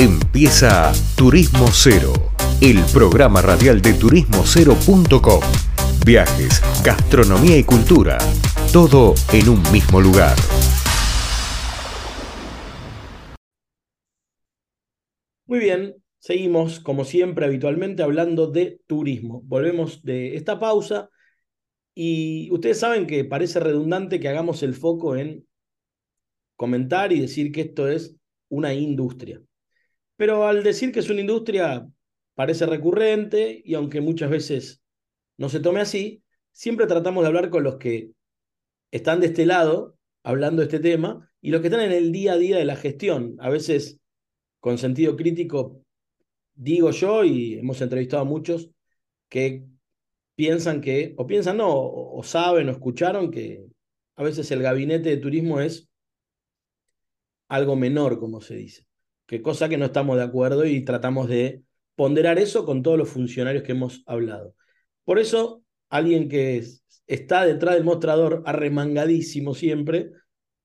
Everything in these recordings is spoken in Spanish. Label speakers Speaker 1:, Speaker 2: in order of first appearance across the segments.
Speaker 1: Empieza Turismo Cero, el programa radial de turismocero.com. Viajes, gastronomía y cultura, todo en un mismo lugar.
Speaker 2: Muy bien, seguimos como siempre habitualmente hablando de turismo. Volvemos de esta pausa y ustedes saben que parece redundante que hagamos el foco en comentar y decir que esto es una industria. Pero al decir que es una industria parece recurrente y aunque muchas veces no se tome así, siempre tratamos de hablar con los que están de este lado hablando de este tema y los que están en el día a día de la gestión. A veces con sentido crítico digo yo y hemos entrevistado a muchos que piensan que, o piensan no, o, saben o escucharon que a veces el gabinete de turismo es algo menor, como se dice que cosa que no estamos de acuerdo y tratamos de ponderar eso con todos los funcionarios que hemos hablado. Por eso, alguien que está detrás del mostrador, arremangadísimo siempre,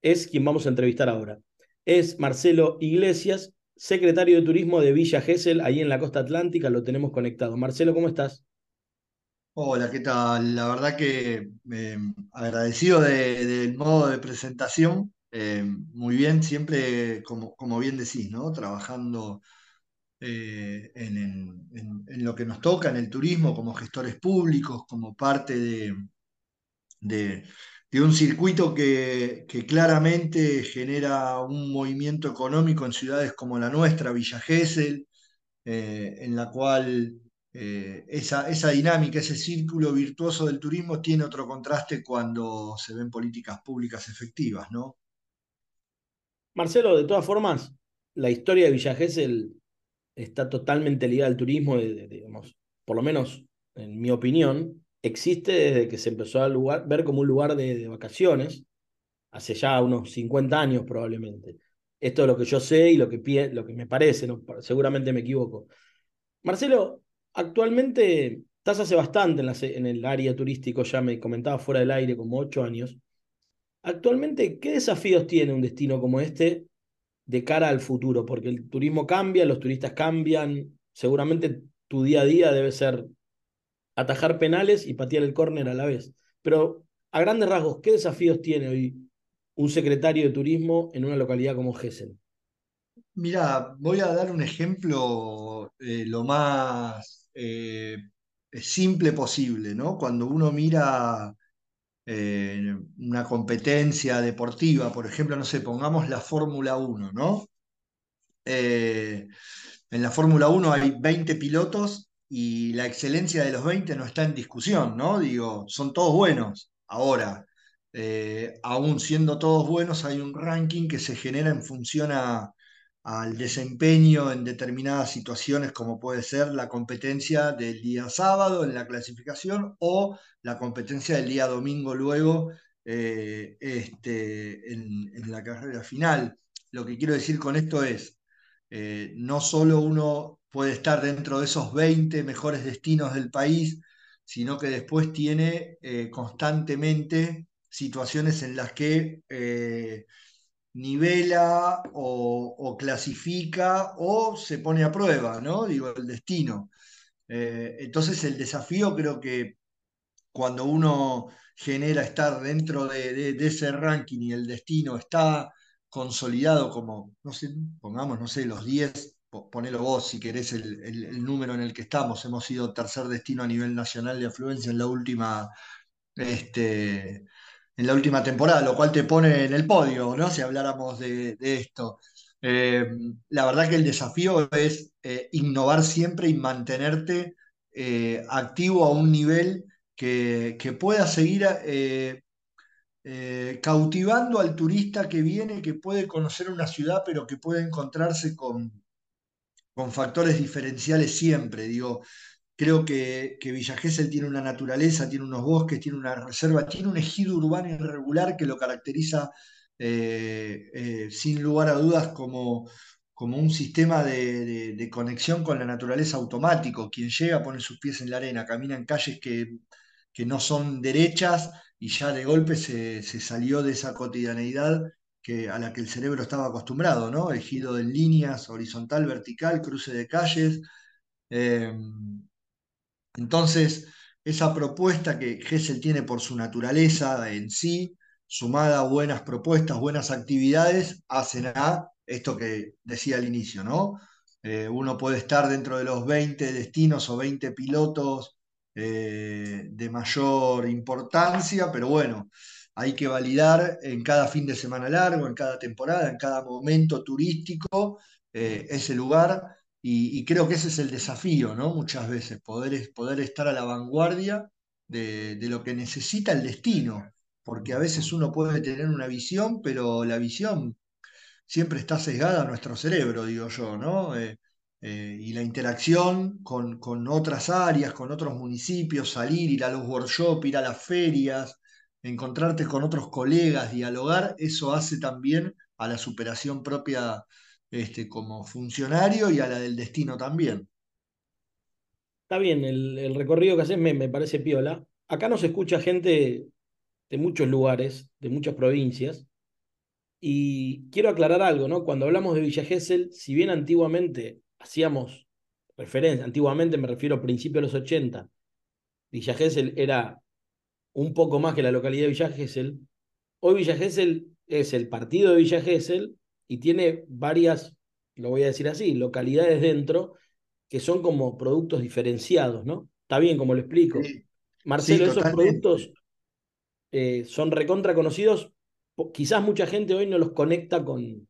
Speaker 2: es quien vamos a entrevistar ahora. Es Marcelo Iglesias, secretario de Turismo de Villa Gesell, ahí en la costa atlántica, lo tenemos conectado. Marcelo, ¿cómo estás?
Speaker 3: Hola, ¿qué tal? La verdad que eh, agradecido del modo de presentación eh, muy bien, siempre, como, como, bien decís, ¿no? Trabajando eh, en, lo que nos toca, en el turismo, como gestores públicos, como parte de, de, un circuito que, claramente genera un movimiento económico en ciudades como la nuestra, Villa Gesell, eh, en la cual esa, esa, dinámica, ese círculo virtuoso del turismo tiene otro contraste cuando se ven políticas públicas efectivas, ¿no?
Speaker 2: Marcelo, de todas formas, la historia de Villa Gesell está totalmente ligada al turismo, digamos, por lo menos en mi opinión, existe desde que se empezó a ver como un lugar de, vacaciones, hace ya unos 50 años probablemente. Esto es lo que yo sé y lo que, me parece, seguramente me equivoco. Marcelo, actualmente estás hace bastante en, el área turístico, ya me comentaba fuera del aire, como ocho años. Actualmente, ¿qué desafíos tiene un destino como este de cara al futuro? Porque el turismo cambia, los turistas cambian, seguramente tu día a día debe ser atajar penales y patear el córner a la vez. Pero a grandes rasgos, ¿qué desafíos tiene hoy un secretario de turismo en una localidad como Gessen?
Speaker 3: Mira, voy a dar un ejemplo eh, lo más eh, simple posible, ¿no? Cuando uno mira eh, una competencia deportiva, por ejemplo, no sé, pongamos la Fórmula 1, ¿no? Eh, en la Fórmula 1 hay 20 pilotos y la excelencia de los 20 no está en discusión, ¿no? Digo, son todos buenos. Ahora, eh, aún siendo todos buenos, hay un ranking que se genera en función a, al desempeño en determinadas situaciones, como puede ser la competencia del día sábado en la clasificación o la competencia del día domingo luego eh, este, en, la carrera final. Lo que quiero decir con esto es, eh, no solo uno puede estar dentro de esos 20 mejores destinos del país, sino que después tiene eh, constantemente situaciones en las que nivela o, clasifica o se pone a prueba, ¿no? Digo, el destino. Eh, entonces el desafío creo que cuando uno genera estar dentro de, ese ranking y el destino está consolidado como, no sé, pongamos, no sé, los 10, ponelo vos si querés el, el, número en el que estamos, hemos sido tercer destino a nivel nacional de afluencia en la última este, en la última temporada, lo cual te pone en el podio, ¿no? Si habláramos de, esto. Eh, la verdad que el desafío es eh, innovar siempre y mantenerte eh, activo a un nivel que, pueda seguir cautivando al turista que viene, que puede conocer una ciudad, pero que puede encontrarse con, con factores diferenciales siempre. Digo, Creo que, que Villa Gesell tiene una naturaleza, tiene unos bosques, tiene una reserva, tiene un ejido urbano irregular que lo caracteriza eh, eh, sin lugar a dudas como, como un sistema de, conexión con la naturaleza automático. Quien llega pone sus pies en la arena, camina en calles que, que no son derechas y ya de golpe se, salió de esa cotidianeidad que, a la que el cerebro estaba acostumbrado, ¿no? Ejido en líneas, horizontal, vertical, cruce de calles. Eh, entonces, esa propuesta que Gesell tiene por su naturaleza en sí, sumada a buenas propuestas, buenas actividades, hacen a esto que decía al inicio, ¿no? Eh, uno puede estar dentro de los 20 destinos o 20 pilotos eh, de mayor importancia, pero bueno, hay que validar en cada fin de semana largo, en cada temporada, en cada momento turístico, eh, ese lugar. Y, creo que ese es el desafío, ¿no? Muchas veces, poder, poder estar a la vanguardia de, de lo que necesita el destino, porque a veces uno puede tener una visión, pero la visión siempre está sesgada a nuestro cerebro, digo yo, ¿no? Eh, eh, y la interacción con, con, otras áreas, con otros municipios, salir, ir a los workshops, ir a las ferias, encontrarte con otros colegas, dialogar, eso hace también a la superación propia este, como funcionario y a la del destino también.
Speaker 2: Está bien, el, recorrido que haces me, me parece piola. Acá nos escucha gente de muchos lugares, de muchas provincias, y quiero aclarar algo, ¿no? Cuando hablamos de Villa Gesell, si bien antiguamente hacíamos referencia, antiguamente me refiero a principios de los 80, Villa Gesell era un poco más que la localidad de Villa Gesell, hoy Villa Gesell es el partido de Villa Gesell y tiene varias, lo voy a decir así, localidades dentro que son como productos diferenciados, ¿no? Está bien como lo explico. Marcelo, esos productos eh, son recontra conocidos quizás mucha gente hoy no los conecta con,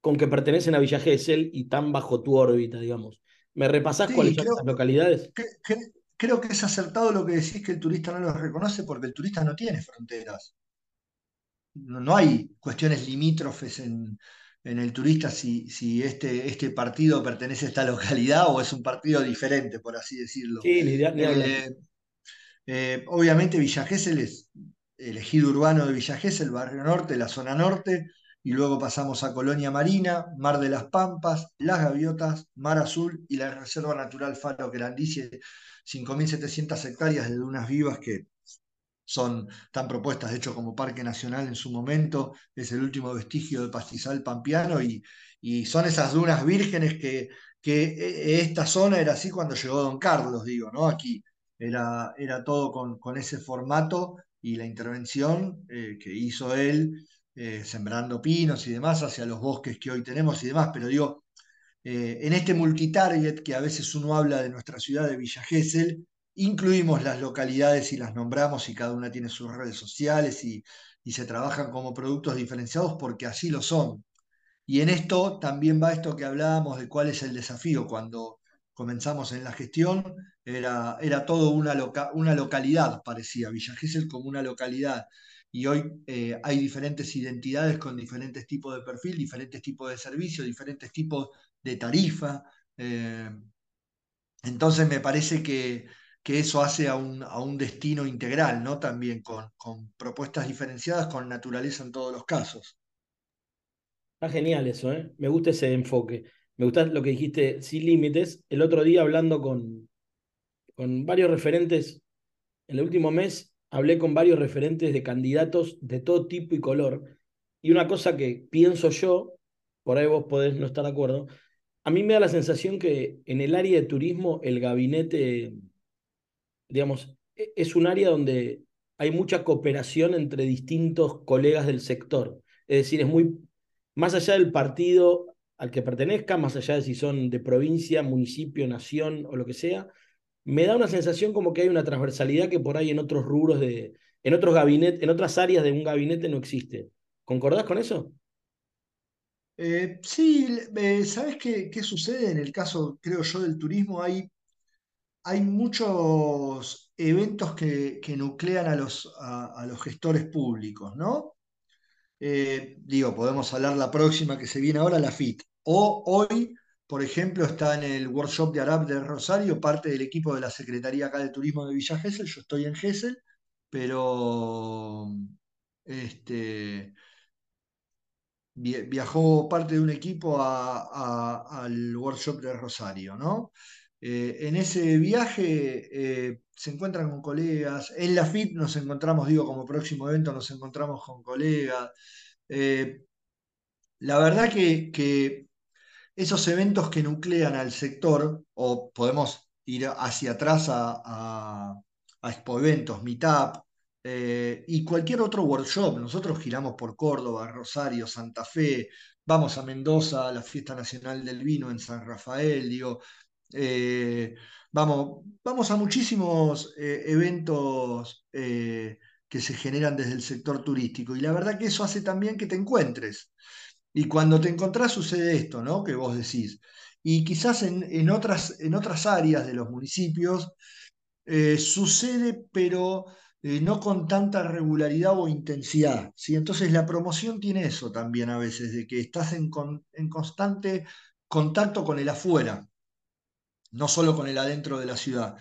Speaker 2: con que pertenecen a Villa Gesell y están bajo tu órbita, digamos. ¿Me repasás cuáles son esas localidades?
Speaker 3: creo que es acertado lo que decís que el turista no los reconoce porque el turista no tiene fronteras. No, hay cuestiones limítrofes en, el turista si, si este, este, partido pertenece a esta localidad o es un partido diferente, por así decirlo.
Speaker 2: Sí, ni, eh,
Speaker 3: eh, obviamente Villa Gesell es el ejido urbano de Villa el barrio norte, la zona norte, y luego pasamos a Colonia Marina, Mar de las Pampas, Las Gaviotas, Mar Azul y la Reserva Natural Faro Grandice, 5.700 hectáreas de dunas vivas que son tan propuestas, de hecho, como Parque Nacional en su momento, es el último vestigio de pastizal pampeano y, y son esas dunas vírgenes que, que e, esta zona era así cuando llegó Don Carlos, digo, ¿no? Aquí era, era todo con, con ese formato y la intervención eh, que hizo él, eh, sembrando pinos y demás, hacia los bosques que hoy tenemos y demás. Pero digo, eh, en este multitarget que a veces uno habla de nuestra ciudad de Villa Gesell, incluimos las localidades y las nombramos y cada una tiene sus redes sociales y, se trabajan como productos diferenciados porque así lo son. Y en esto también va esto que hablábamos de cuál es el desafío cuando comenzamos en la gestión, era, era todo una, una localidad, parecía Villa Gesell como una localidad. Y hoy eh, hay diferentes identidades con diferentes tipos de perfil, diferentes tipos de servicios, diferentes tipos de tarifa. Eh, entonces me parece que, que eso hace a un, a un, destino integral, ¿no? También con, con propuestas diferenciadas, con naturaleza en todos los casos.
Speaker 2: Está genial eso, ¿eh? Me gusta ese enfoque. Me gusta lo que dijiste, sin límites. El otro día hablando con, con varios referentes, en el último mes hablé con varios referentes de candidatos de todo tipo y color. Y una cosa que pienso yo, por ahí vos podés no estar de acuerdo, a mí me da la sensación que en el área de turismo el gabinete, digamos, e, es un área donde hay mucha cooperación entre distintos colegas del sector. Es decir, es muy, más allá del partido al que pertenezca, más allá de si son de provincia, municipio, nación o lo que sea, me da una sensación como que hay una transversalidad que por ahí en otros rubros de, en otros gabinetes, en otras áreas de un gabinete no existe. ¿Concordás con eso?
Speaker 3: Eh, sí, eh, ¿sabes qué, qué, sucede en el caso, creo yo, del turismo? Hay, hay muchos eventos que, nuclean a los, gestores públicos, ¿no? Eh, digo, podemos hablar la próxima que se viene ahora, la FIT. O hoy, por ejemplo, está en el workshop de Arab de Rosario, parte del equipo de la Secretaría de Turismo de Villa Gesell. Yo estoy en Gesell, pero este, viajó parte de un equipo al workshop de Rosario, ¿no? Eh, en ese viaje eh, se encuentran con colegas, en la FIT nos encontramos, digo, como próximo evento nos encontramos con colegas. Eh, la verdad que, esos eventos que nuclean al sector, o podemos ir hacia atrás a, a, a Expo Eventos, Meetup, y cualquier otro workshop. Nosotros giramos por Córdoba, Rosario, Santa Fe, vamos a Mendoza, a la Fiesta Nacional del Vino en San Rafael, digo, eh, vamos, vamos a muchísimos eh, eventos que se generan desde el sector turístico y la verdad que eso hace también que te encuentres. Y cuando te encontrás sucede esto, ¿no? Que vos decís. Y quizás en, otras, en otras áreas de los municipios sucede, pero eh, no con tanta regularidad o intensidad. ¿sí? Entonces la promoción tiene eso también a veces, de que estás en, constante contacto con el afuera, no solo con el adentro de la ciudad.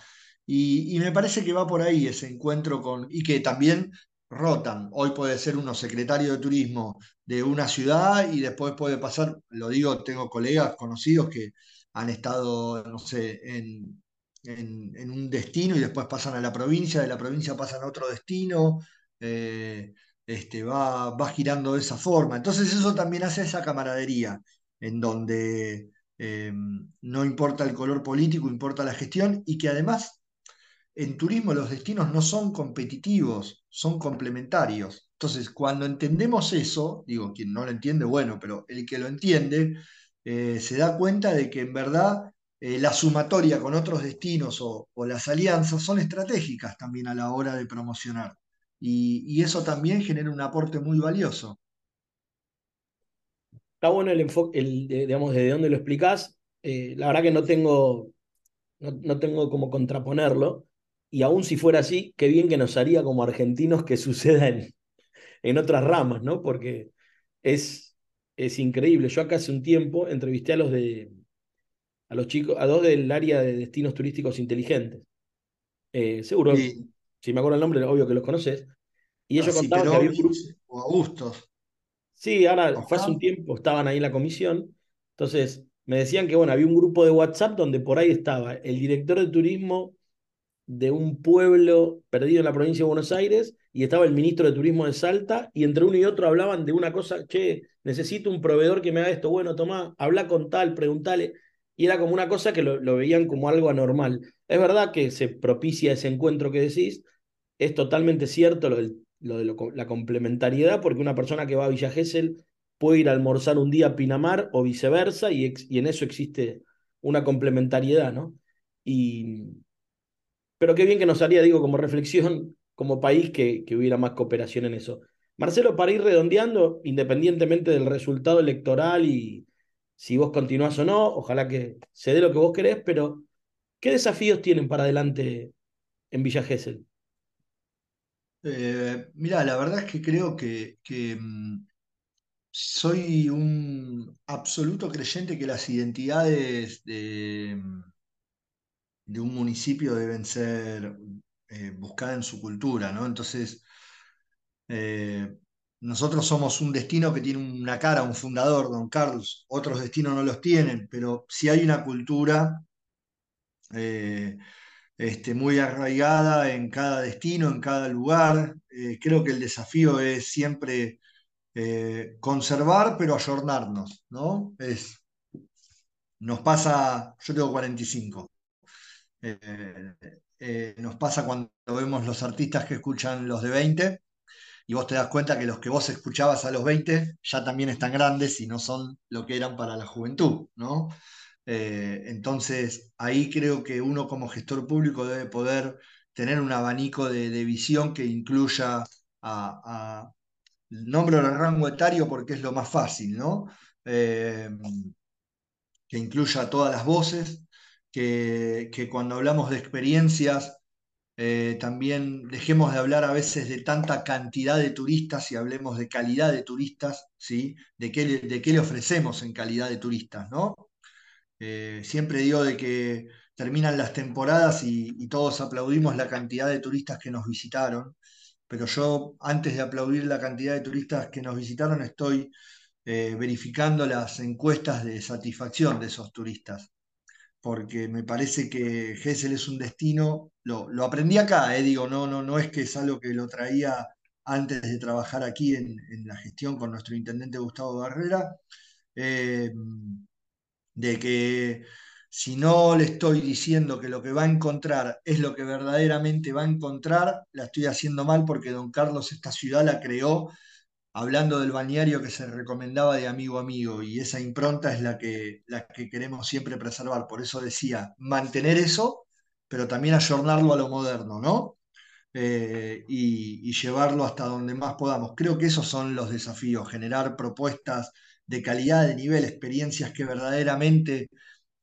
Speaker 3: Y, me parece que va por ahí ese encuentro con, y que también rotan. Hoy puede ser uno secretario de turismo de una ciudad y después puede pasar, lo digo, tengo colegas conocidos que han estado, no sé, en, en, un destino y después pasan a la provincia, de la provincia pasan a otro destino, eh, este, va, va girando de esa forma. Entonces eso también hace esa camaradería, en donde eh, no importa el color político, importa la gestión y que además en turismo los destinos no son competitivos, son complementarios. Entonces, cuando entendemos eso, digo, quien no lo entiende, bueno, pero el que lo entiende, eh, se da cuenta de que en verdad eh, la sumatoria con otros destinos o, las alianzas son estratégicas también a la hora de promocionar. Y, eso también genera un aporte muy valioso.
Speaker 2: Está bueno el enfoque, el, digamos, de dónde lo explicás. Eh, la verdad que no tengo, no, tengo como contraponerlo. Y aún si fuera así, qué bien que nos haría como argentinos que suceda en, en otras ramas, ¿no? Porque es, es increíble. Yo acá hace un tiempo entrevisté a los de a los chicos, a dos del área de destinos turísticos inteligentes. Eh, seguro, si me acuerdo el nombre, obvio que los conoces. Y ellos ah, contaban que había un grupo.
Speaker 3: O Augustos.
Speaker 2: Sí, ahora fue hace un tiempo, estaban ahí en la comisión. Entonces, me decían que bueno, había un grupo de WhatsApp donde por ahí estaba el director de turismo de un pueblo perdido en la provincia de Buenos Aires y estaba el ministro de turismo de Salta y entre uno y otro hablaban de una cosa, che, necesito un proveedor que me haga esto, bueno, tomá, habla con tal, preguntale y era como una cosa que lo, veían como algo anormal. Es verdad que se propicia ese encuentro que decís, es totalmente cierto lo, de la complementariedad, porque una persona que va a Villa Gesell puede ir a almorzar un día a Pinamar o viceversa, y, en eso existe una complementariedad, ¿no? Y, pero qué bien que nos haría, digo, como reflexión, como país, que, que hubiera más cooperación en eso. Marcelo, para ir redondeando, independientemente del resultado electoral y, si vos continuás o no, ojalá que se dé lo que vos querés, pero ¿qué desafíos tienen para adelante en Villa Gesell?
Speaker 3: Eh, mira, la verdad es que creo que, mm, soy un absoluto creyente que las identidades de, mm, un municipio deben ser eh, buscadas en su cultura, ¿no? Entonces, eh, nosotros somos un destino que tiene una cara, un fundador, don Carlos. Otros destinos no los tienen, pero si hay una cultura este, muy arraigada en cada destino, en cada lugar. Eh, creo que el desafío es siempre eh, conservar, pero ayornarnos, ¿no? Es, nos pasa, yo tengo 45. nos pasa cuando vemos los artistas que escuchan los de 20 y vos te das cuenta que los que vos escuchabas a los 20 ya también están grandes y no son lo que eran para la juventud, ¿no? Eh, entonces, ahí creo que uno como gestor público debe poder tener un abanico de, visión que incluya a, nombre el rango etario porque es lo más fácil, ¿no? Eh, que incluya todas las voces, que, que cuando hablamos de experiencias eh, también dejemos de hablar a veces de tanta cantidad de turistas y hablemos de calidad de turistas, ¿sí? De qué le, de qué le ofrecemos en calidad de turistas, ¿no? Eh, siempre digo de que terminan las temporadas y, todos aplaudimos la cantidad de turistas que nos visitaron, pero yo antes de aplaudir la cantidad de turistas que nos visitaron estoy eh, verificando las encuestas de satisfacción de esos turistas porque me parece que Gessel es un destino, lo, aprendí acá, eh, digo, no, no, no es que es algo que lo traía antes de trabajar aquí en, la gestión con nuestro intendente Gustavo Barrera, de que si no le estoy diciendo que lo que va a encontrar es lo que verdaderamente va a encontrar, la estoy haciendo mal porque don Carlos esta ciudad la creó hablando del balneario que se recomendaba de amigo a amigo y esa impronta es la que, que queremos siempre preservar. Por eso decía, mantener eso, pero también ayornarlo a lo moderno, ¿no? Eh, y, llevarlo hasta donde más podamos. Creo que esos son los desafíos, generar propuestas de calidad, de nivel, experiencias que verdaderamente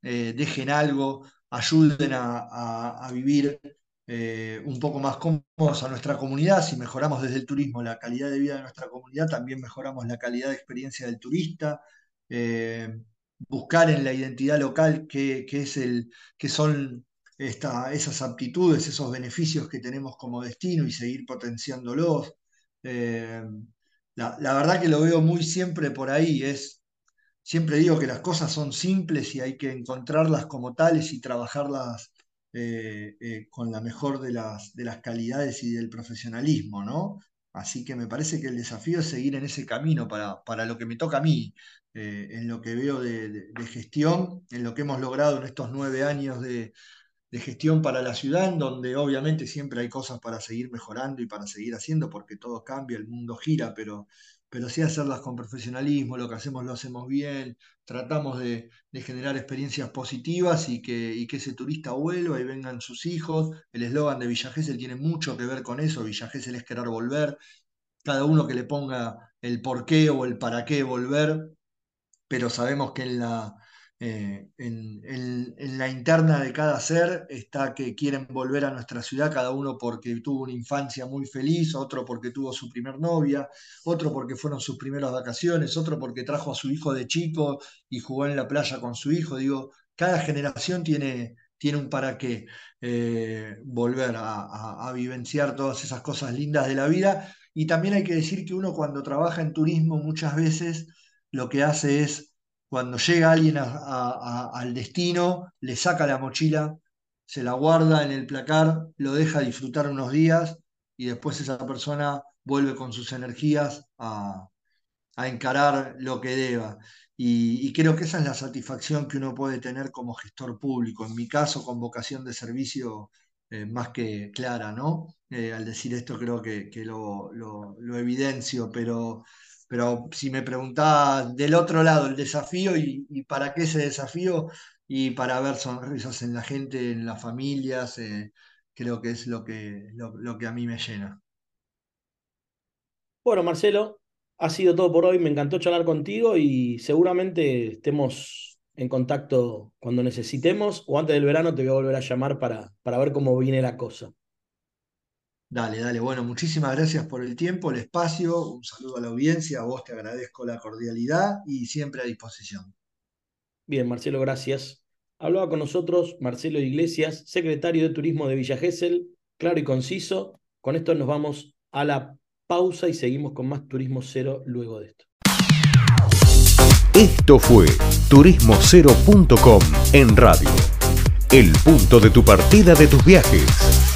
Speaker 3: eh, dejen algo, ayuden a, vivir eh, un poco más cómodos a nuestra comunidad. Si mejoramos desde el turismo la calidad de vida de nuestra comunidad, también mejoramos la calidad de experiencia del turista. buscar en la identidad local qué, es el, son esas aptitudes, esos beneficios que tenemos como destino y seguir potenciándolos. Eh, la, verdad que lo veo muy siempre por ahí, es, siempre digo que las cosas son simples y hay que encontrarlas como tales y trabajarlas eh, eh, con la mejor de las, de las calidades y del profesionalismo, ¿no? Así que me parece que el desafío es seguir en ese camino para, para lo que me toca a mí, en lo que veo de, gestión, en lo que hemos logrado en estos nueve años de, de gestión para la ciudad, en donde obviamente siempre hay cosas para seguir mejorando y para seguir haciendo, porque todo cambia, el mundo gira, pero, pero sí hacerlas con profesionalismo, lo que hacemos lo hacemos bien, tratamos de, generar experiencias positivas y que, y que ese turista vuelva y vengan sus hijos. El eslogan de Villa Gesell tiene mucho que ver con eso, Villa Gesell es querer volver, cada uno que le ponga el por qué o el para qué volver, pero sabemos que en la eh, en, la interna de cada ser está que quieren volver a nuestra ciudad, cada uno porque tuvo una infancia muy feliz, otro porque tuvo su primer novia, otro porque fueron sus primeras vacaciones, otro porque trajo a su hijo de chico y jugó en la playa con su hijo. Digo, cada generación tiene, tiene un para qué eh, volver a vivenciar todas esas cosas lindas de la vida. Y también hay que decir que uno cuando trabaja en turismo muchas veces lo que hace es cuando llega alguien al destino, le saca la mochila, se la guarda en el placar, lo deja disfrutar unos días y después esa persona vuelve con sus energías a, encarar lo que deba. Y, creo que esa es la satisfacción que uno puede tener como gestor público. En mi caso, con vocación de servicio eh, más que clara, ¿no? Eh, al decir esto creo que, lo, lo, evidencio, pero pero si me preguntás del otro lado el desafío y, para qué ese desafío y para ver sonrisas en la gente, en las familias, eh, creo que es lo que, lo, que a mí me llena.
Speaker 2: Bueno, Marcelo, ha sido todo por hoy. Me encantó charlar contigo y seguramente estemos en contacto cuando necesitemos o antes del verano te voy a volver a llamar para, para ver cómo viene la cosa.
Speaker 3: Dale, dale. Bueno, muchísimas gracias por el tiempo, el espacio. Un saludo a la audiencia. A vos te agradezco la cordialidad y siempre a disposición.
Speaker 2: Bien, Marcelo, gracias. Hablaba con nosotros Marcelo Iglesias, secretario de Turismo de Villa Gesell, claro y conciso. Con esto nos vamos a la pausa y seguimos con más Turismo Cero luego de esto.
Speaker 1: Esto fue turismocero.com en radio. El punto de tu partida de tus viajes.